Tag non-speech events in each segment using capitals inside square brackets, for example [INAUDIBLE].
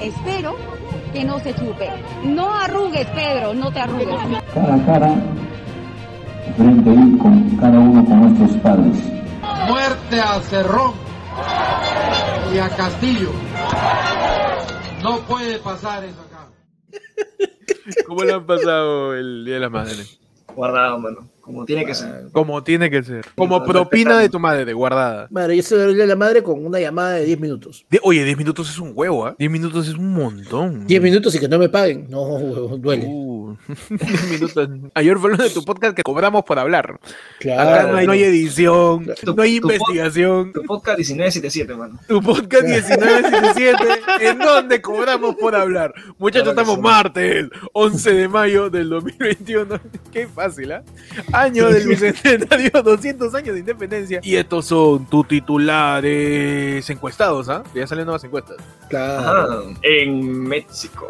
espero que no se chupe. No arrugues, Pedro, no te arrugues. Cara a cara, frente ahí con cada uno con nuestros padres. Muerte a Cerrón y a Castillo. No puede pasar eso acá. [LAUGHS] ¿Cómo le han pasado el Día de la Madre? Guardado, mano. Como tiene que ser. Como tiene que ser. Como propina de tu madre, guardada. Madre, yo celebré la madre con una llamada de 10 minutos. De- oye, 10 minutos es un huevo, ¿ah? 10 minutos es un montón. 10 minutos y que no me paguen. No, huevón, duele. Uh, 10 minutos. Ayer fue uno de tu podcast que cobramos por hablar. Claro. Acá no hay, no hay edición, Tu- no hay tu pod- investigación. Tu podcast 1977, mano. Tu podcast 1977, ¿en donde cobramos por hablar? Muchachos, Claro estamos sí. martes, 11 de mayo del 2021. [LAUGHS] Qué fácil, ¿ah? Año del bicentenario, [LAUGHS] 200 años de independencia. Y estos son tus titulares encuestados, ¿ah? Ya salen nuevas encuestas. Claro. Ajá. En México.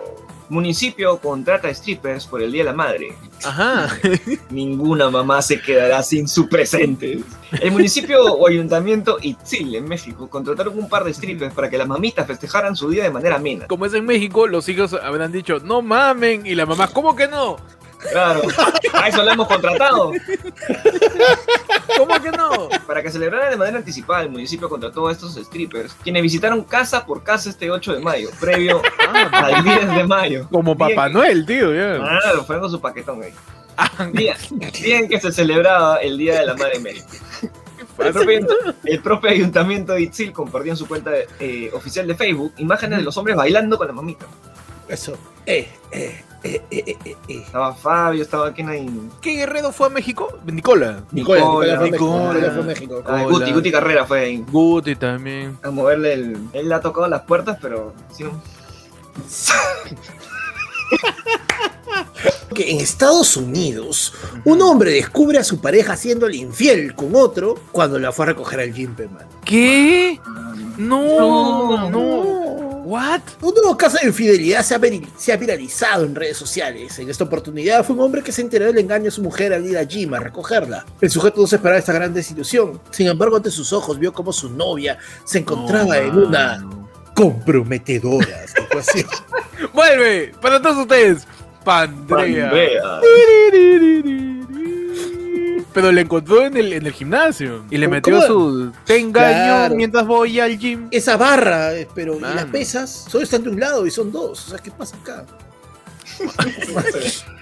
Municipio contrata strippers por el Día de la Madre. Ajá. [LAUGHS] Ninguna mamá se quedará sin su presente. El municipio o ayuntamiento Itzil, en México, contrataron un par de strippers para que las mamitas festejaran su día de manera amena. Como es en México, los hijos habrán dicho, no mamen. Y la mamá, ¿cómo que no? Claro, a eso lo hemos contratado. ¿Cómo que no? Para que celebraran de manera anticipada, el municipio contrató a estos strippers, quienes visitaron casa por casa este 8 de mayo, previo al 10 de mayo. Como Papá. Noel, tío, ya. Claro, fueron con su paquetón ahí. Ah, Día, día en que se celebraba el Día de la Madre. El propio, ayunt- el propio ayuntamiento de Itzil compartió en su cuenta eh, oficial de Facebook imágenes de los hombres bailando con la mamita. Eso. Eh, eh, eh, eh, eh. Estaba Fabio, estaba quien ahí. ¿Qué guerrero fue a México? Nicola. Nicola, Nicola, fue a México, Nicola. Nicola fue a México. Ah. Guti, Guti Carrera fue ahí. Guti también. A moverle el. Él le ha tocado las puertas, pero. sí, no. [LAUGHS] Que en Estados Unidos, un hombre descubre a su pareja haciéndole infiel con otro cuando la fue a recoger al gym, pe, mano. ¿Qué? No, No. no. ¿What? Un nuevo caso de infidelidad se ha, se ha viralizado en redes sociales. En esta oportunidad fue un hombre que se enteró del engaño de su mujer al ir a Jim a recogerla. El sujeto no se esperaba esta gran desilusión. Sin embargo, ante sus ojos vio como su novia se encontraba en una comprometedora situación. [LAUGHS] Vuelve para todos ustedes. Pandrea. Pandrea. Pero le encontró en el, en el gimnasio y le ¿Cómo- metió cómo? su te engaño Claro. mientras voy al gym. Esa barra, eh, pero y las pesas solo están de un lado y son dos. O sea, ¿qué pasa acá? [LAUGHS]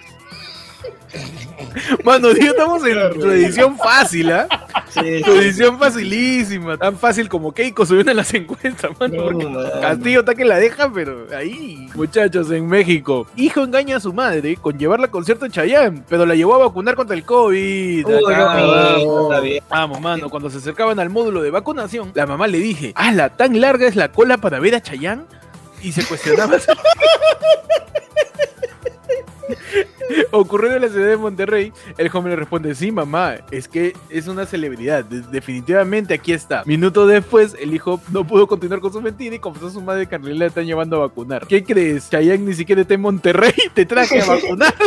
Mano, tío, estamos en tu edición fácil, ¿ah? Sí, Tu edición facilísima. Tan fácil como Keiko subiendo en las encuestas, mano. No, porque mano. Castillo está que la deja, pero ahí. Muchachos, en México. Hijo engaña a su madre con llevarla al concierto de Chayanne, pero la llevó a vacunar contra el COVID. Uy, Acá, no, vamos. está bien. Vamos, mano, cuando se acercaban al módulo de vacunación, la mamá le dije, la tan larga es la cola para ver a Chayanne? Y se cuestionaba. [LAUGHS] [LAUGHS] Ocurrió en la ciudad de Monterrey. El joven le responde, sí, mamá, es que es una celebridad. de- definitivamente aquí está. Minutos después, el hijo no pudo continuar con su mentira y confesó a su madre que en realidad la están llevando a vacunar. ¿Qué crees? Chayanne ni siquiera está en Monterrey, [LAUGHS] te traje a vacunar. [LAUGHS]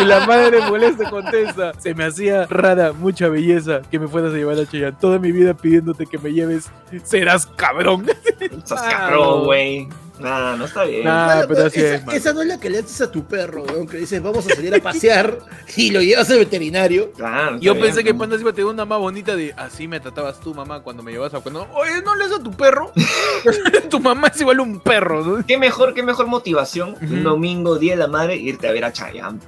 Y la madre molesta contesta, se me hacía rara, mucha belleza que me fueras a llevar a Chayanne. Toda mi vida pidiéndote que me lleves, serás cabrón. Estás cabrón, güey. Nah, no está bien. Nah. Ah, Mano, pero así esa, es, esa no es la que le haces a tu perro, weón, que dices vamos a salir a pasear [LAUGHS] y lo llevas al veterinario. Claro, Yo bien, pensé que ¿no? Panda iba a tener una más bonita de así me tratabas tú, mamá, cuando me llevas a cuando. Oye, no le das a tu perro. [LAUGHS] [LAUGHS] tu mamá es igual un perro, ¿no? ¿Qué mejor, qué mejor motivación un domingo, día de la madre, irte a ver a Chayanne?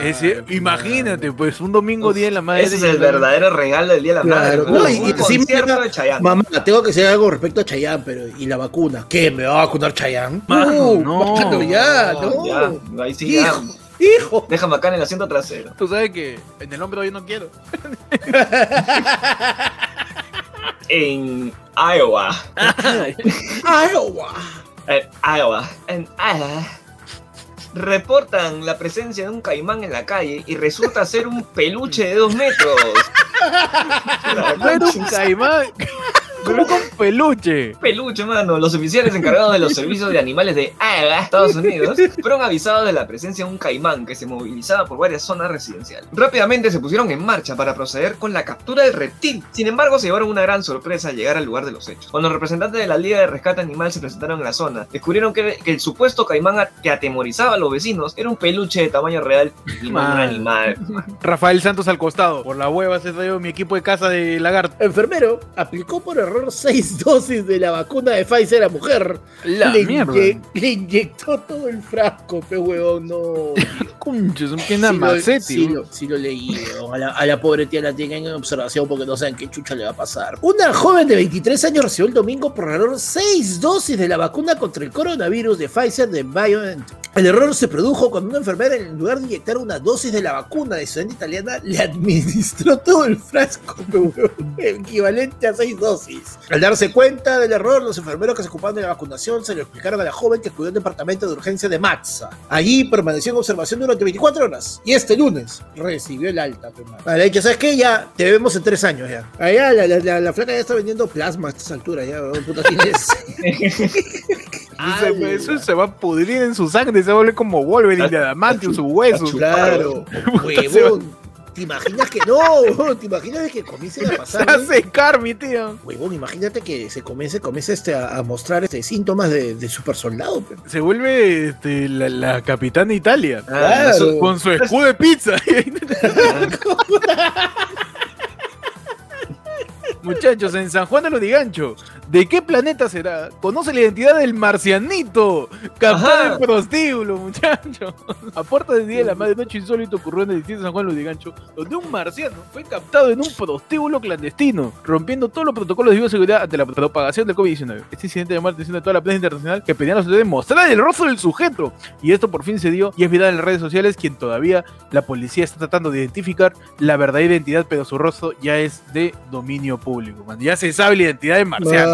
Ese- imagínate, pues un domingo día de la madre. Ese es el verdadero regalo del día de la Claro. madre. No, y- y concierto de Chayanne. Mamá, tengo que decir algo respecto a Chayanne, pero ¿y la vacuna? ¿Qué? ¿Me va a vacunar Chayanne? Mano, no. mano, ya, no. Ya, ahí sí, ya. Hijo, hijo. Déjame acá en el asiento trasero. Tú sabes que en el hombro yo no quiero. [LAUGHS] En Iowa. [LAUGHS] Iowa. En Iowa. En Iowa. Reportan la presencia de un caimán en la calle y resulta ser un peluche de dos metros. [LAUGHS] No era un caimán. [LAUGHS] ¿Cómo con peluche? Peluche, mano. Los oficiales encargados de los servicios de animales de AGA, Estados Unidos, fueron avisados de la presencia de un caimán que se movilizaba por varias zonas residenciales. Rápidamente se pusieron en marcha para proceder con la captura del reptil. Sin embargo, se llevaron una gran sorpresa al llegar al lugar de los hechos. Cuando los representantes de la Liga de Rescate Animal se presentaron en la zona, descubrieron que, que el supuesto caimán que atemorizaba a los vecinos era un peluche de tamaño real y no un animal. Rafael Santos al costado. Por la hueva se traigo mi equipo de casa de lagarto. Enfermero aplicó por error seis [LAUGHS] dosis de la vacuna de Pfizer a mujer. La le, mierda. inye- le inyectó todo el frasco, pe huevón, no. [LAUGHS] Conches, un que Sí lo- lo, sí lo leí, a la, a la pobre tía la tienen en observación porque no saben qué chucha le va a pasar. Una joven de 23 años recibió el domingo por error seis dosis de la vacuna contra el coronavirus de Pfizer de BioNTech. El error se produjo cuando una enfermera, en lugar de inyectar una dosis de la vacuna de estudiante italiana, le administró todo el frasco, pe huevón, [LAUGHS] equivalente a seis dosis. Al darse cuenta del error, los enfermeros que se ocupaban de la vacunación se lo explicaron a la joven que acudió al departamento de urgencia de Matza. Allí permaneció en observación durante 24 horas. Y este lunes recibió el alta. Vale, que sabes qué, ya te vemos en tres años ya. Allá la, la, la- la flaca ya está vendiendo plasma a estas alturas, ya, puta tienes. Se- eso se va a pudrir en su sangre, se va a volver como Wolverine de adamantium, sus huesos. claro, [LAUGHS] huevón. ¿Te imaginas que no? [LAUGHS] ¿Te imaginas que comiencen a Se pasar? hace Carmi, tío. Huevón, imagínate que se comience, comience este, a, a mostrar este, síntomas de, de super soldado. pe. Se vuelve este, la, la capitana de Italia. Claro. Con su escudo de pizza. [LAUGHS] [LAUGHS] Muchachos, en San Juan de Lurigancho, ¿de qué planeta será? Conoce la identidad del marcianito, captado Ajá. en prostíbulo, muchachos. A puerta del día de la madre noche insólito ocurrió en el distrito de San Juan de Lurigancho, donde un marciano fue captado en un prostíbulo clandestino, rompiendo todos los protocolos de bioseguridad ante la propagación del COVID-19. Este incidente llamó la atención de toda la prensa internacional que pedían a los autoridades mostrar el rostro del sujeto. Y esto por fin se dio y es viral en las redes sociales, quien todavía la policía está tratando de identificar la verdadera identidad, pero su rostro ya es de dominio público. Man. Ya se sabe la identidad de marciano.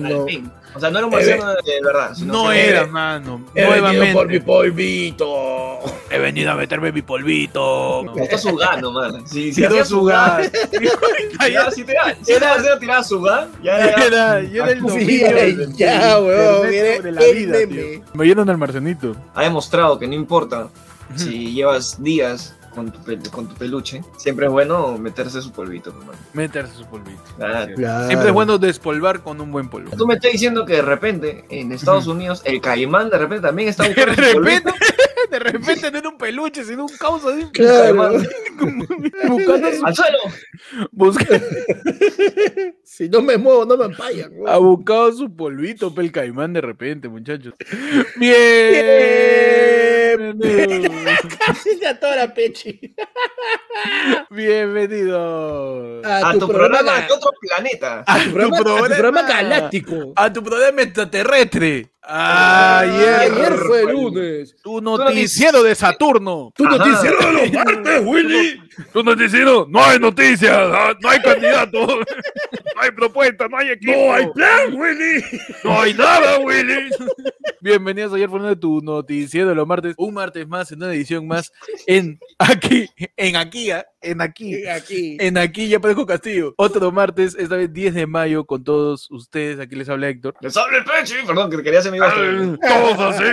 Mano. Al fin. O sea, no era un marciano de verdad. sino No que- era, mano. He venido Nuevamente. por mi polvito. He venido a meterme mi polvito. Está su gano, man. Si, si Tiró hacía su su gas. gan, ya, si te si era marciano tiraba su gan, ya era. Yo era el dominio. Ya, weón. Sobre la vida, tío. Me llenan al marcianito. Ha demostrado que no importa si llevas días con tu, pel- con tu peluche, siempre es bueno meterse su polvito, hermano. Meterse su polvito. Claro. Siempre es bueno despolvar con un buen polvo. Tú me estás diciendo que de repente en Estados Unidos el caimán de repente también está [LAUGHS] De buscando su repente, polvito. [LAUGHS] de repente no era un peluche, sino un causa de Claro. [LAUGHS] buscando su, ¡Al suelo! busca- Si no me muevo, no me empayan. ha buscado su polvito, pel caimán de repente, muchachos. Bien. [LAUGHS] Casi se atora Pechi. Bienvenido. A tu programa de otro planeta. A tu programa, a tu programa. programa galáctico. A tu programa extraterrestre. Ayer, Ayer fue el lunes. tu noticiero de Saturno. Tu noticiero de los [LAUGHS] martes, Willy. Tu noticiero, no hay noticias, ah, no hay candidato, [LAUGHS] no hay propuesta, no hay equipo. No hay plan, Willy. No hay nada, Willy. Bienvenidos ayer Fernando de tu noticiero de los martes. Un martes más, en una edición más, en aquí, en aquí, ah, en aquí. Aquí. En aquí ya Parejo Castillo. Otro martes, esta vez 10 de mayo, con todos ustedes. Aquí les habla Héctor. ¡Les habla el pecho! Perdón, que quería hacer Todos [LAUGHS] así.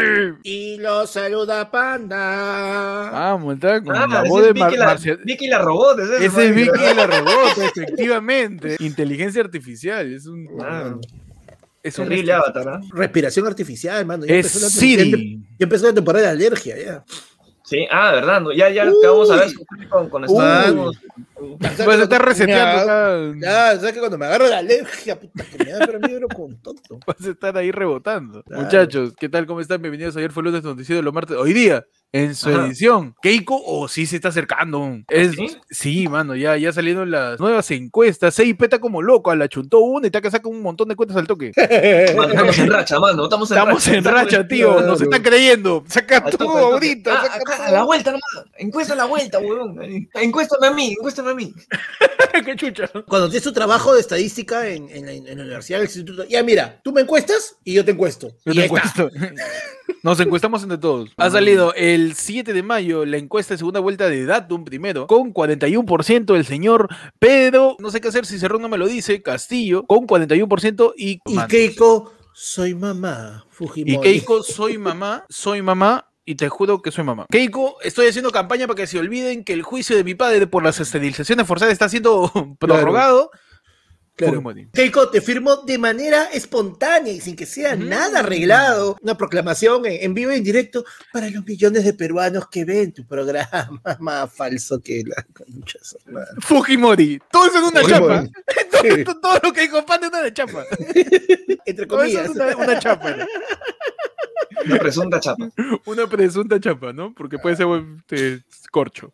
Y lo saluda Panda. Vamos, está con Ah, la voz de Vicky, Mar la, Marcia- Vicky la robot. Ese, Ese es Vicky la robot, [LAUGHS] efectivamente. Inteligencia artificial. Es un. Claro. Es un Terrible avatar, ¿ah? Respiración artificial, hermano. Ya Es empezó la- Siri. Ya empezó la temporada de alergia, ya. Sí, ah, verdad, no, ya, ya te vamos a ver con, con Vas a estar reseteando. Ya, sabes que cuando me agarro la alergia, puta, que me da pero pero con tonto. [LAUGHS] Vas a estar ahí rebotando. Claro. Muchachos, ¿qué tal? ¿Cómo están? Bienvenidos. Ayer fue lunes noticiero de los martes. Hoy día, en su Ajá. edición, Keiko o sí se está acercando. Es, ¿Sí? ¿Sí? mano, ya, ya salieron las nuevas encuestas. CIP está como loco, la chuntó una y está que saca un montón de cuentas al toque. [LAUGHS] Mano, estamos en racha, mano. Estamos en Estamos racha. en racha, tío. Nos están creyendo. Saca Al todo toque. ahorita. Ah, saca acá, todo. a la vuelta nomás. Encuesta a la vuelta, huevón. Encuéstame a mí, encuéstame a mí. [LAUGHS] ¡Qué chucha! Cuando tienes tu trabajo de estadística en, en la, en la universidad, en el instituto, ya mira, tú me encuestas y yo te encuesto. Yo y te encuesto. [LAUGHS] Nos encuestamos entre todos. Ha salido el 7 de mayo la encuesta de segunda vuelta de Datum primero, con 41% el señor Pedro, no sé qué hacer si Cerrón no me lo dice, Castillo, con 41% y... Y Keiko, soy mamá. Fujimori. y Keiko, soy mamá, soy mamá. Y te juro que soy mamá. Keiko, estoy haciendo campaña para que se olviden que el juicio de mi padre por las esterilizaciones forzadas está siendo [LAUGHS] prorrogado. Claro. Fujimori. Keiko te firmó de manera espontánea y sin que sea Ujú. nada arreglado. Una proclamación en, en vivo y en directo para los millones de peruanos que ven tu programa. [LAUGHS] Más falso que la concha. Fujimori. [LAUGHS] Todo eso es una Fujimori. chapa. Sí. todo, todo lo que dijo Pan es una chapa. [LAUGHS] Entre Todo eso comillas. es una, una chapa. ¿no? Una presunta chapa. Una presunta chapa, ¿no? Porque puede ser este, corcho.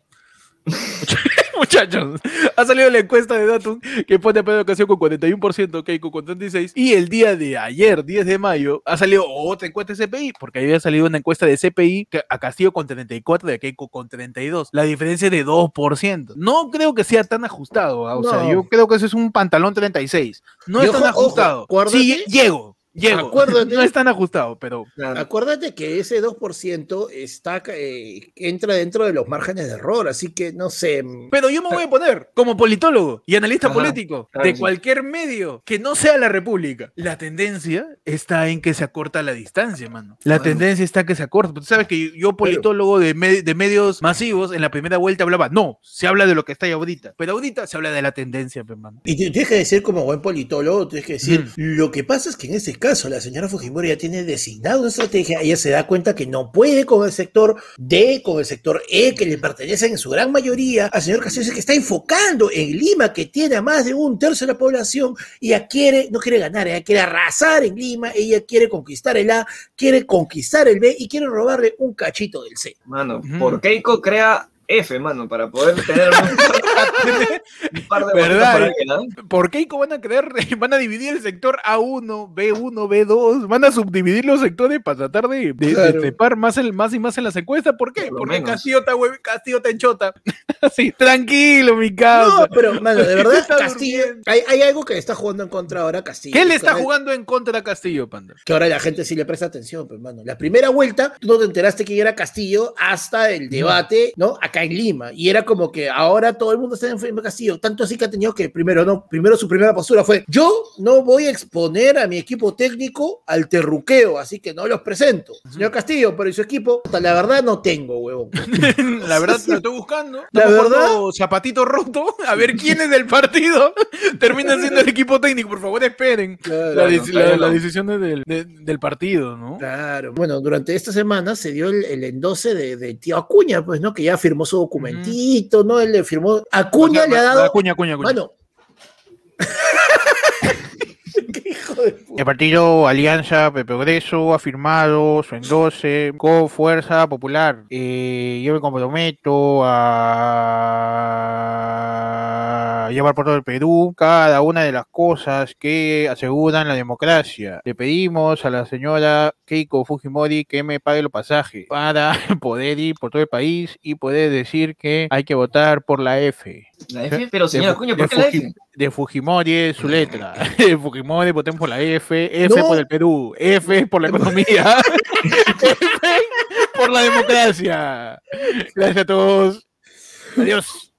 [LAUGHS] Muchachos, ha salido la encuesta de Datum que pone a Pedro Castillo con 41%, Keiko con 36%, y el día de ayer, 10 de mayo, ha salido otra encuesta de CPI, porque había salido una encuesta de CPI a Castillo con 34 y a Keiko con 32. La diferencia es de 2%. No creo que sea tan ajustado, ¿ah? o sea, yo creo que eso es un pantalón 36. No Y es tan ojo, ojo, ajustado. acuérdate- sí, llego, llego. Acuérdate- No es tan ajustado, pero Claro. Acuérdate que ese 2% está, eh, entra dentro de los márgenes de error, así que no sé. mm, Pero yo me voy a poner como politólogo y analista Ajá, político claro, de sí. cualquier medio que no sea la República. La tendencia está en que se acorta la distancia, mano. La Bueno. tendencia está que se acorta. Tú sabes que yo, politólogo de, me- de medios masivos, en la primera vuelta hablaba, no, se habla de lo que está ahí ahorita. Pero ahorita se habla de la tendencia, pe, mano. Y te- tienes que decir como buen politólogo, tienes que decir, Ujú. lo que pasa es que en ese caso la señora Fujimori ya tiene designado una estrategia, ella se da cuenta que no puede con el sector D, con el sector E, que le pertenecen en su gran mayoría al señor Castillo, que está enfocando en Lima, que tiene a más de un tercio de la población, y ella quiere, no quiere ganar, ella quiere arrasar en Lima, ella quiere conquistar el A, quiere conquistar el B y quiere robarle un cachito del C. Mano, por Keiko crea F, mano, para poder tener un, un [LAUGHS] par de ¿Verdad? por ahí, ¿no? ¿Por qué van a creer, [LAUGHS] van a dividir el sector A1, B1, B2? Van a subdividir los sectores para tratar de, de, trepar más, y más en las encuestas. ¿Por qué? Por Porque. Castillo está, hue- Castillo está en chota. [LAUGHS] Así, tranquilo, mi causa. No, pero, mano, de verdad, Está Castillo, hay, hay algo que le está jugando en contra ahora Castillo. ¿Qué le está jugando en contra a Castillo, Panda? que ahora la gente sí le presta atención, pues, mano. La primera vuelta, tú no te enteraste quién era Castillo hasta el debate, ¿no? Acá en Lima. Y era como que ahora todo el mundo está en de Castillo. Tanto así que ha tenido que primero, no, primero su primera postura fue, yo no voy a exponer a mi equipo técnico al terruqueo, así que no los presento. Señor Castillo, pero ¿y su equipo? La verdad no tengo, huevón. [LAUGHS] La verdad, lo estoy buscando. La verdad- Zapatito roto. A ver quién es del partido. [LAUGHS] Termina siendo el equipo técnico. Por favor, esperen. Claro, La, no, la- no. del, de- del partido, ¿no? Claro. Bueno, durante esta semana se dio el, el endose de, de tío Acuña, pues, ¿no? Que ya firmó su documentito, ¿no? Él le firmó. Acuña O sea, le ha dado. Acuña, Acuña, Acuña. Mano. [LAUGHS] Qué hijo de puta. El partido Alianza de Progreso ha firmado su endose con Fuerza Popular. Eh, yo me comprometo a llevar por todo el Perú cada una de las cosas que aseguran la democracia. Le pedimos a la señora Keiko Fujimori que me pague los pasajes para [LAUGHS] poder ir por todo el país y poder decir que hay que votar por la F. La F, pero señora de, de ¿por qué la F? de Fujimori es su letra. [LAUGHS] [LAUGHS] De Fujimori votemos por la F, F No. por el Perú, F por la economía, F por la democracia. Gracias a todos. Adiós.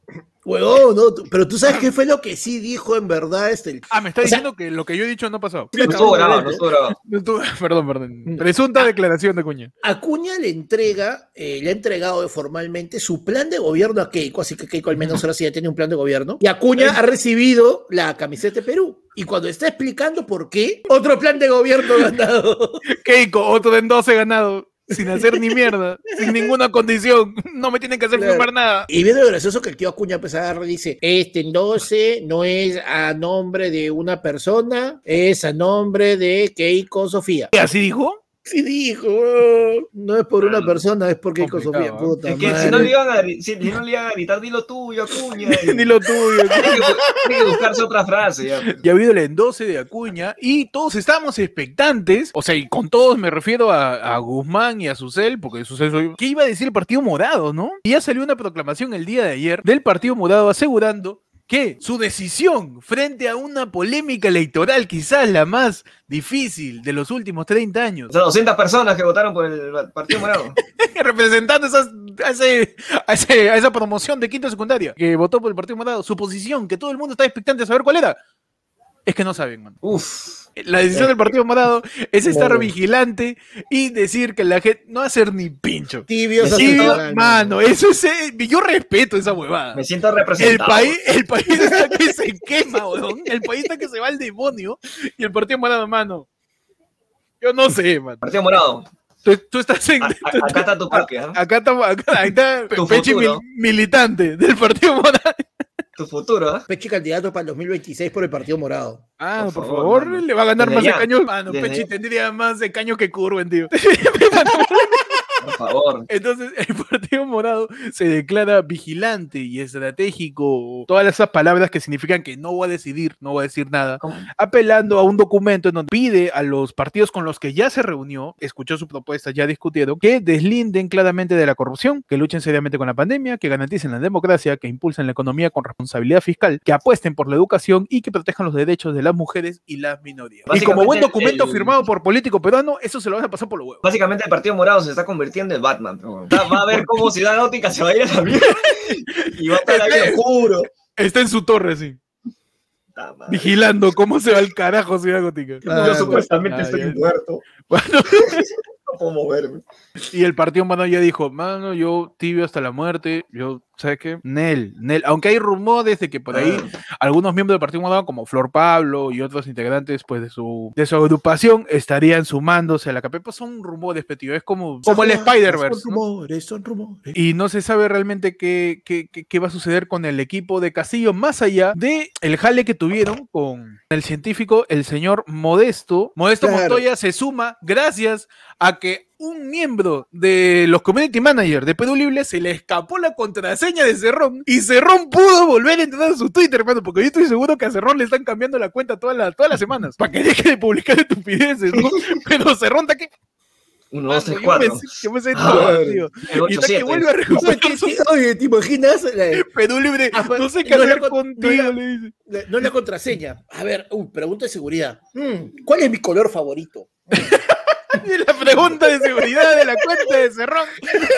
Huevón, no, tú- pero tú sabes qué fue lo que sí dijo en verdad este. el- Ah, me está O sea- diciendo que lo que yo he dicho no ha pasado. No estuvo grabado, no estuvo grabado. [LAUGHS] No Perdón, perdón. Presunta declaración de Cuña. Acuña le entrega, eh, le ha entregado formalmente su plan de gobierno a Keiko, así que Keiko al menos ahora sí ya tiene un plan de gobierno. Y Acuña ha recibido la camiseta de Perú. Y cuando está explicando por qué, otro plan de gobierno ganado. [LAUGHS] Keiko, otro de 12 ganado. Sin hacer ni mierda, sin ninguna condición. No me tienen que hacer Claro. firmar nada. Y viene lo gracioso que el tío Acuña pues agarra y dice, este endose no es a nombre de una persona, es a nombre de Keiko Sofía. ¿Y así dijo? Sí dijo, "Oh, no es por una persona, es por Keiko Complicado, Sofía. ¿eh? Puta Es que si no, le iban a, si, si no le iban a gritar, dilo tuyo, Acuña. y- [LAUGHS] Ni lo tuyo. Tiene que, buscarse otra frase. Ya. Ya ha habido el endose de Acuña y todos estábamos expectantes, o sea, y con todos me refiero a, a Guzmán y a Susel, porque Susel soy... ¿Qué iba a decir el Partido Morado, no? Y ya salió una proclamación el día de ayer del Partido Morado asegurando que su decisión frente a una polémica electoral, quizás la más difícil de los últimos 30 años, Esas 200 personas que votaron por el Partido Morado. [LAUGHS] representando esas- a, ese- a ese- a esa promoción de quinta secundaria que votó por el Partido Morado, su posición, que todo el mundo está expectante de saber cuál era, es que no saben, man. Uf. La decisión del Partido Morado es estar vigilante y decir que la gente no hacer ni pincho. Tibios aceptaban. mano, eso es. eh, Yo respeto esa huevada. Me siento El representado. país, el país está que se quema, weón. El país está que se va al demonio. Y el partido morado, mano. Yo no sé, man. Partido Morado. Tú, tú estás en. A- acá está tu [LAUGHS] parque, ¿ah? Acá estamos, acá, ahí está Tu Pechi mil- militante del partido morado. Tu futuro, ¿ah? Pechi candidato para el 2026 por el Partido Morado. Ah, Por por, favor, le va a ganar Desde más ya. de caños. Mano, Desde Pechi ya. tendría más de caños que Curwen, tío. [LAUGHS] [LAUGHS] Por favor. [LAUGHS] Entonces, el Partido Morado se declara vigilante y estratégico. Todas esas palabras que significan que no va a decidir, no va a decir nada. ¿Cómo? Apelando a un documento en donde pide a los partidos con los que ya se reunió, escuchó su propuesta, ya discutieron, que deslinden claramente de la corrupción, que luchen seriamente con la pandemia, que garanticen la democracia, que impulsen la economía con responsabilidad fiscal, que apuesten por la educación y que protejan los derechos de las mujeres y las minorías. Y como buen documento el- firmado por político peruano, eso se lo van a pasar por los huevos. Básicamente el Partido Morado se está convirtiendo en Batman. Va a ver cómo Ciudad Gótica se va a ir a la mierda. Y va a estar ahí oscuro. Está en su torre, sí. Vigilando cómo se va el carajo Ciudad Gótica. Yo Ah, supuestamente ah, estoy ya. muerto. Bueno, [LAUGHS] No puedo moverme. y el partido mano ya dijo, mano, yo tibio hasta la muerte, yo, ¿sabes qué? Nel, Nel, aunque hay rumores de que por ahí algunos miembros del partido Morado, como Flor Pablo y otros integrantes pues de su, de su agrupación, estarían sumándose a la KP, pues son rumores, petido, es como, como el Spider-Verse. Son ¿no? rumores, son rumores. Y no se sabe realmente qué, qué- qué- qué va a suceder con el equipo de Castillo, más allá de el jale que tuvieron con el científico, el señor Modesto. Modesto Claro. Montoya se suma gracias a que un miembro de los community managers de Perú Libre se le escapó la contraseña de Cerrón y Cerrón pudo volver a entrar a su Twitter, hermano, porque yo estoy seguro que a Cerrón le están cambiando la cuenta todas las, todas las semanas para que deje de publicar estupideces, ¿no? [LAUGHS] Pero Cerrón está que... Uno, dos, tres, Mano, yo cuatro. me sé Ah, tío. Y que vuelve a recuperar Oye, ¿te- Oye, ¿te imaginas? La- [LAUGHS] Perú Libre, Ah, pues, no sé qué no la hacer con- contigo, no la- le dice. la- no es la contraseña. A ver, uh, pregunta de seguridad. Mm, ¿Cuál es mi color favorito? [LAUGHS] Y [LAUGHS] la pregunta de seguridad de la cuenta de Cerrón,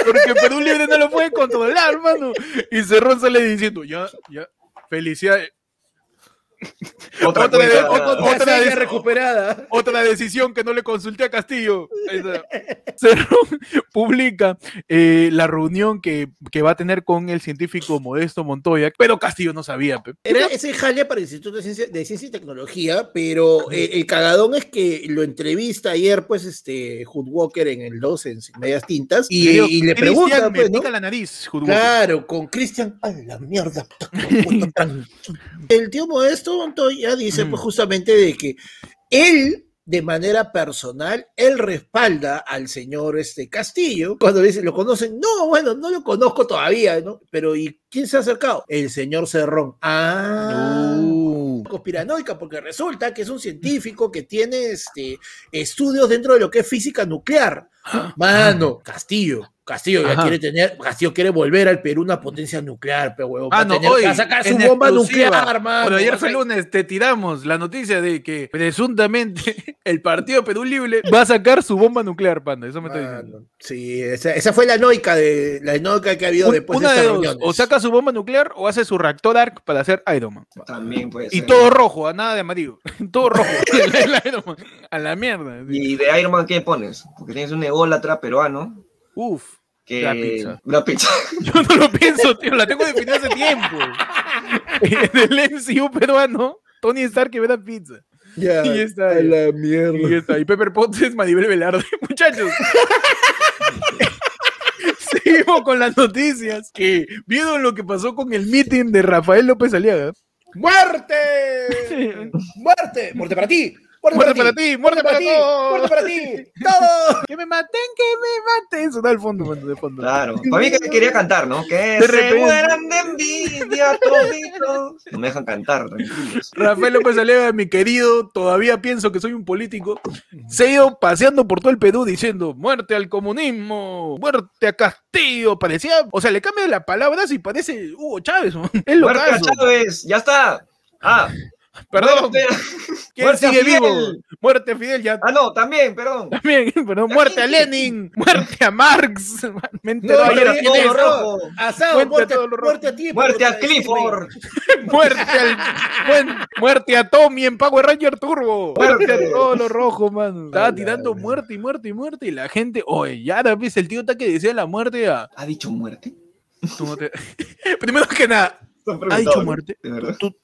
porque Perú Libre no lo puede controlar, hermano. Y Cerrón sale diciendo, ya, ya, felicidades. Otra, Otra vez, otra- otra vez- recuperada. Otra decisión que no le consulté a Castillo. [LAUGHS] [LAUGHS] Publica eh, la reunión que, que va a tener con el científico Modesto Montoya, pero Castillo no sabía. pe. Era ese jale para el Instituto de Ciencia, de Ciencia y Tecnología, pero eh, el cagadón es que lo entrevista ayer, pues, este, Hood Walker en el 2 en Medias Tintas, y, digo, y le pregunta, me pues, ¿no? la nariz. Claro, con Cristian, a la mierda. [LAUGHS] el tío Modesto Montoya dice, pues, Mm. justamente de que él, de manera personal, él respalda al señor este Castillo. Cuando le dice, ¿lo conocen? No, bueno, no lo conozco todavía, ¿no? Pero, ¿y quién se ha acercado? El señor Cerrón. Ah. Uh. Conspiranoica, porque resulta que es un científico que tiene este, estudios dentro de lo que es física nuclear. Mano, Castillo. Castillo ya Ajá. quiere tener, Castillo quiere volver al Perú una potencia nuclear, pero huevón. Ah, va a no, tener hoy, que sacar su bomba nuclear, mano. Bueno, ayer fue sa- lunes, te tiramos la noticia de que presuntamente [LAUGHS] el partido Perú Libre [LAUGHS] va a sacar su bomba nuclear, panda. Eso me está diciendo. Sí, esa, esa fue la noica de la noica que ha habido Un- después una de dos, o saca su bomba nuclear o hace su reactor ARC para hacer Iron Man. También puede Y ser. todo rojo, a nada de amarillo. [LAUGHS] todo rojo. el Iron Man. A la mierda. sí. ¿Y de Iron Man qué pones? Porque tienes un ególatra peruano Uf. que... La pizza. [LAUGHS] La pizza. Yo no lo pienso, tío. La tengo definida hace tiempo. En el MCU peruano, Tony Stark que ve la pizza. Ya, Y está a la Y mierda. ya está. Y Pepper Potts es Maribel Velarde. [LAUGHS] Muchachos. [LAUGHS] Seguimos con las noticias. Que vieron lo que pasó con el meeting de Rafael López Aliaga. ¡Muerte! ¡Muerte! ¡Muerte para ti! Muerte para ti, muerte para todos. muerte para ti, [LAUGHS] todo. Que me maten, que me maten. Eso da el fondo, de fondo. Claro. Para mí que [LAUGHS] quería cantar, ¿no? Que De se repente. mueran de envidia toditos. No me dejan cantar, tranquilos. Rafael López Alega, mi querido, todavía pienso que soy un político. Se ha ido paseando por todo el Perú diciendo muerte al comunismo, muerte a Castillo. Parecía, o sea, le cambia la palabra y parece Hugo Chávez. ¿no? [LAUGHS] Es lo Muerte a Chávez, ya está. Ah, Perdón, muerte- [LAUGHS] ¿quién muerte sigue Fidel. vivo? Muerte a Fidel, ya Ah, no, también, perdón. también, [LAUGHS] pero muerte a Lenin, muerte a Marx. [LAUGHS] Me entero No, ayer quién es. Asado, Muerte a muerte, ti. Muerte a Clifford. Muerte al muerte a Tommy en Power Ranger Turbo. Muerte a todo lo rojo, mano. Estaba tirando muerte y muerte y muerte y la gente, oye, ya ves el tío está que decía la muerte a ¿Ha dicho muerte? tú no te- Primero que nada, ha dicho muerte. Tú-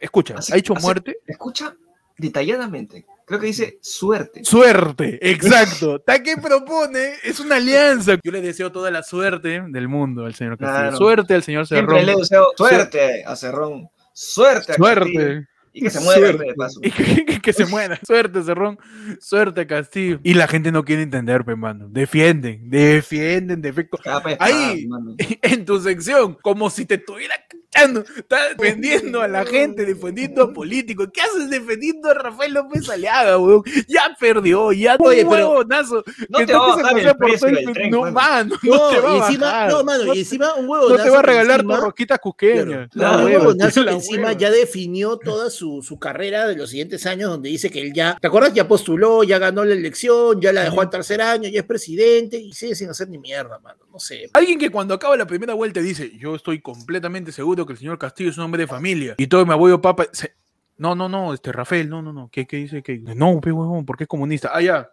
escucha, Así- ha dicho así- muerte. Escucha detalladamente. Creo que dice suerte. Suerte, exacto. Está que propone, es una alianza. Yo le deseo toda la suerte del mundo al señor Castillo. Claro. Suerte al señor Siempre Cerrón. le deseo suerte a Cerrón. Suerte a Castillo. Suerte. Y que se mueva Suerte. de paso. Y que, que- que se muera. [LAUGHS] Suerte, Cerrón. Suerte, Castillo. Y la gente no quiere entender, pe, mano. Defienden, defienden, defecto. Capa de Ahí. mano. [LAUGHS] En tu sección, como si te estuviera cachando. Estás defendiendo a la gente, defendiendo a políticos. ¿Qué haces defendiendo a Rafael López Aliaga, weón? Ya perdió, ya Oye, un pero- huevonazo. No te va a bajar el precio del tren, No, mano. no, te va a encima, no, mano, No y encima un huevo. no te va a regalar cusqueñas. Claro, La un huevonazo que encima ya definió toda su, su carrera de los siguientes años, donde dice que él ya, ¿te acuerdas? Ya postuló, ya ganó la elección, ya la dejó al tercer año, ya es presidente y sigue sin hacer ni mierda, mano. No sé. Alguien que cuando acaba la primera vuelta dice, yo estoy completamente seguro que el señor Castillo es un hombre de familia y todo mi abuelo papa... se- No, no, no, este Rafael, no, no, no. ¿Qué, qué dice? ¿Qué? No, pe huevón, porque es comunista. Ah, ya.